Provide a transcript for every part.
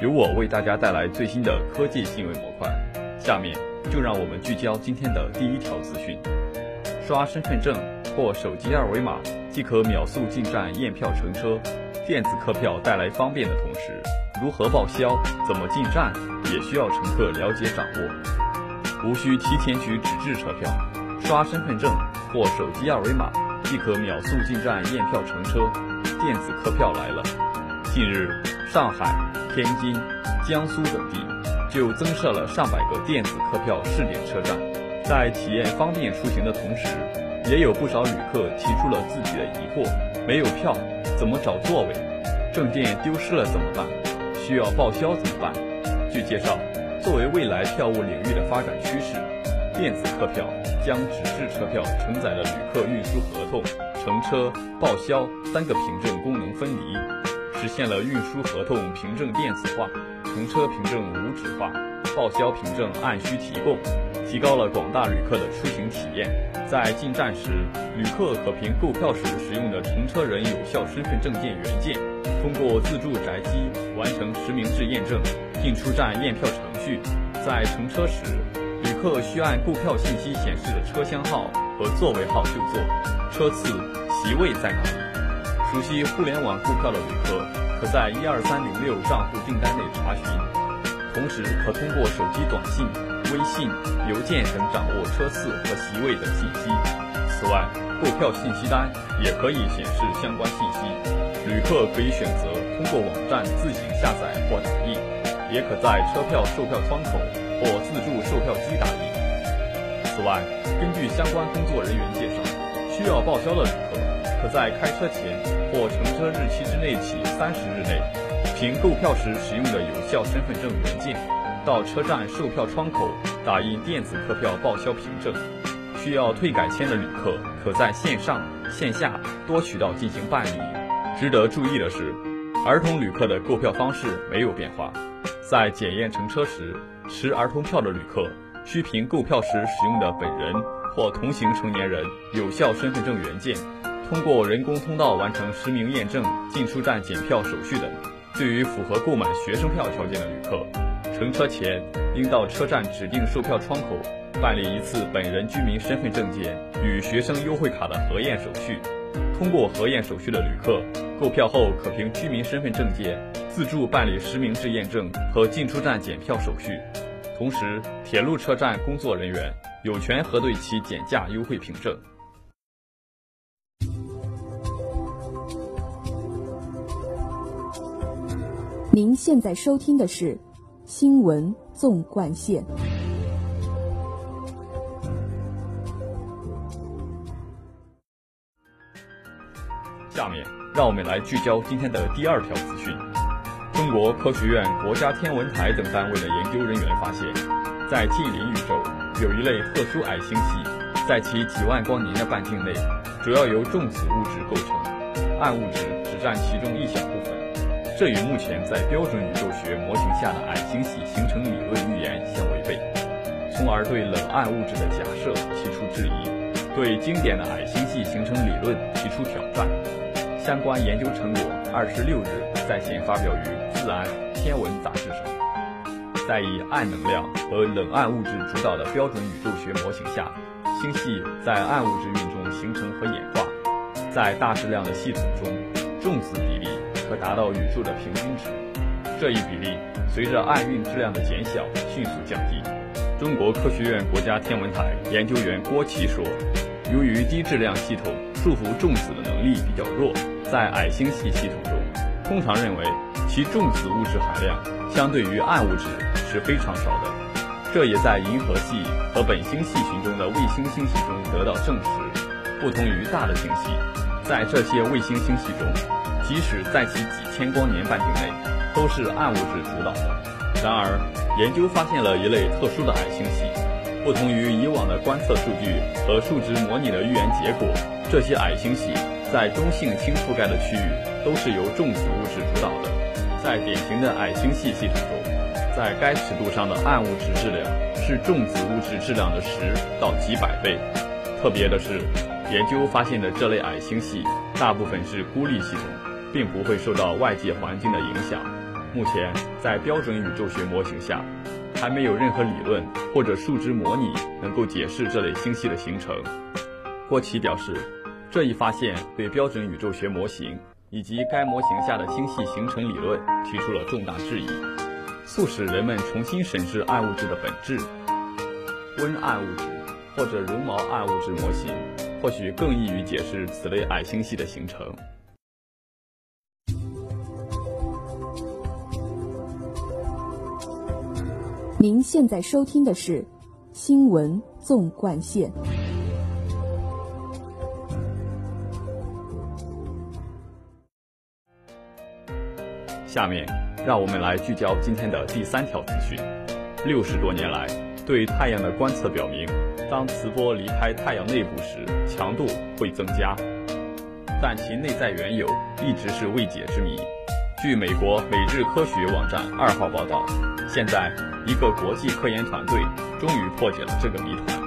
由我为大家带来最新的科技新闻模块。下面就让我们聚焦今天的第一条资讯：刷身份证或手机二维码即可秒速进站验票乘车。电子客票带来方便的同时，如何报销、怎么进站，也需要乘客了解掌握。无需提前取纸质车票，刷身份证或手机二维码即可秒速进站验票乘车。电子客票来了。近日，上海、天津、江苏等地就增设了上百个电子客票试点车站，在体验方便出行的同时，也有不少旅客提出了自己的疑惑：没有票怎么找座位？证件丢失了怎么办？需要报销怎么办？据介绍，作为未来票务领域的发展趋势，电子客票将纸质车票承载了旅客运输合同、乘车、报销三个凭证功能分离，实现了运输合同凭证电子化、乘车凭证无纸化、报销凭证按需提供，提高了广大旅客的出行体验。在进站时，旅客可凭购票时使用的乘车人有效身份证件原件。通过自助宅机完成实名制验证，进出站验票程序。在乘车时，旅客需按购票信息显示的车厢号和座位号就坐。车次、席位在哪里？熟悉互联网购票的旅客，可在一二三零六账户订单内查询，同时可通过手机短信、微信、邮件等掌握车次和席位等信息。此外，购票信息单也可以显示相关信息。旅客可以选择通过网站自行下载或打印，也可在车票售票窗口或自助售票机打印。此外，根据相关工作人员介绍，需要报销的旅客，可在开车前或乘车日期之内起三十日内，凭购票时使用的有效身份证原件，到车站售票窗口打印电子客票报销凭证。需要退改签的旅客，可在线上、线下多渠道进行办理。值得注意的是，儿童旅客的购票方式没有变化。在检验乘车时，持儿童票的旅客需凭购票时使用的本人或同行成年人有效身份证原件，通过人工通道完成实名验证、进出站检票手续等。对于符合购买学生票条件的旅客，乘车前应到车站指定售票窗口办理一次本人居民身份证件与学生优惠卡的核验手续。通过核验手续的旅客。购票后可凭居民身份证件自助办理实名制验证和进出站检票手续，同时铁路车站工作人员有权核对其减价优惠凭证。您现在收听的是《新闻纵贯线》。下面。让我们来聚焦今天的第二条资讯。中国科学院、国家天文台等单位的研究人员发现，在近邻宇宙有一类特殊矮星系，在其几万光年的半径内，主要由重子物质构成，暗物质只占其中一小部。这与目前在标准宇宙学模型下的矮星系形成理论预言相违背，从而对冷暗物质的假设提出质疑，对经典的矮星系形成理论提出挑战。相关研究成果二十六日在线发表于《自然天文》杂志上。在以暗能量和冷暗物质主导的标准宇宙学模型下，星系在暗物质运中形成和演化。在大质量的系统中，重子比例可达到宇宙的平均值。这一比例随着暗运质量的减小迅速降低。中国科学院国家天文台研究员郭琦说：“由于低质量系统束缚重子的能力比较弱。”在矮星系系统中，通常认为其重子物质含量相对于暗物质是非常少的，这也在银河系和本星系群中的卫星星系中得到证实。不同于大的星系，在这些卫星星系中，即使在其几千光年半径内，都是暗物质主导的。然而，研究发现了一类特殊的矮星系，不同于以往的观测数据和数值模拟的预言结果，这些矮星系在中性氢覆盖的区域都是由重子物质主导的。在典型的矮星系系统中，在该尺度上的暗物质质量是重子物质质量的十到几百倍。特别的是，研究发现的这类矮星系大部分是孤立系统，并不会受到外界环境的影响。目前，在标准宇宙学模型下，还没有任何理论或者数值模拟能够解释这类星系的形成。郭奇表示，这一发现对标准宇宙学模型以及该模型下的星系形成理论提出了重大质疑，促使人们重新审视暗物质的本质。温暗物质。或者绒毛暗物质模型，或许更易于解释此类矮星系的形成。您现在收听的是《新闻纵贯线》。下面，让我们来聚焦今天的第三条资讯：六十多年来。对太阳的观测表明，当磁波离开太阳内部时，强度会增加，但其内在缘由一直是未解之谜。据美国《每日科学》网站二号报道，现在一个国际科研团队终于破解了这个谜团：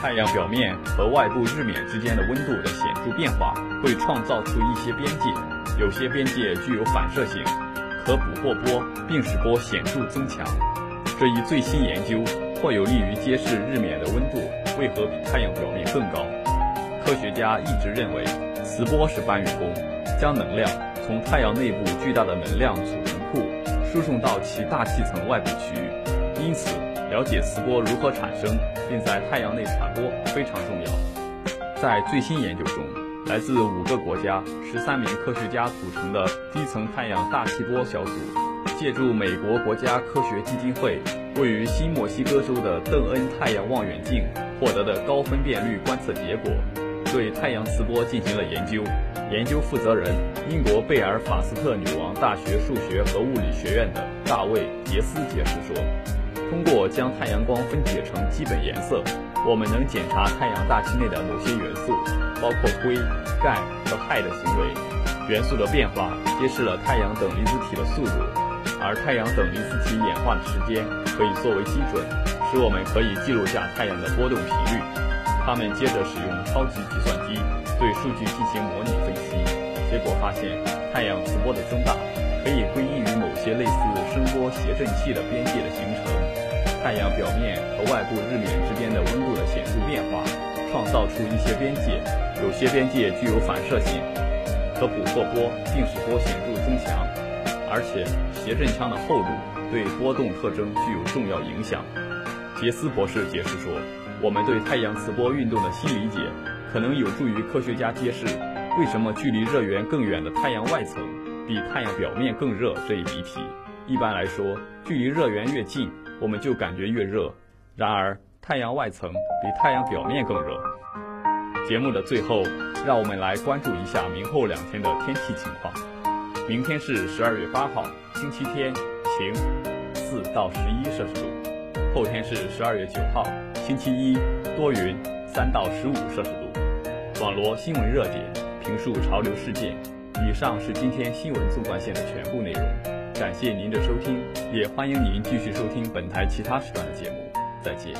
太阳表面和外部日冕之间的温度的显著变化会创造出一些边界，有些边界具有反射性，可捕获波，并使波显著增强。这一最新研究。或有利于揭示日冕的温度为何比太阳表面更高。科学家一直认为，磁波是搬运工，将能量从太阳内部巨大的能量储存库输送到其大气层外部区域。因此，了解磁波如何产生并在太阳内传播非常重要。在最新研究中，来自五个国家、十三名科学家组成的低层太阳大气波小组，借助美国国家科学基金会。位于新墨西哥州的邓恩太阳望远镜获得的高分辨率观测结果，对太阳磁波进行了研究。研究负责人、英国贝尔法斯特女王大学数学和物理学院的大卫·杰斯解释说：“通过将太阳光分解成基本颜色，我们能检查太阳大气内的某些元素，包括硅、钙和氦的行为。元素的变化揭示了太阳等离子体的速度。”而太阳等离子体演化的时间可以作为基准，使我们可以记录下太阳的波动频率。他们接着使用超级计算机对数据进行模拟分析，结果发现太阳磁波的增大可以归因于某些类似声波谐振器的边界的形成。太阳表面和外部日冕之间的温度的显著变化，创造出一些边界，有些边界具有反射性，可捕获波并使波显著增强。而且谐振腔的厚度对波动特征具有重要影响。杰斯博士解释说：“我们对太阳磁波运动的新理解，可能有助于科学家揭示为什么距离热源更远的太阳外层比太阳表面更热这一谜题。一般来说，距离热源越近，我们就感觉越热。然而，太阳外层比太阳表面更热。”节目的最后，让我们来关注一下明后两天的天气情况。明天是十二月八号，星期天，晴，四到十一摄氏度。后天是十二月九号，星期一，多云，三到十五摄氏度。网罗新闻热点，评述潮流事件。以上是今天新闻纵贯线的全部内容。感谢您的收听，也欢迎您继续收听本台其他时段的节目。再见。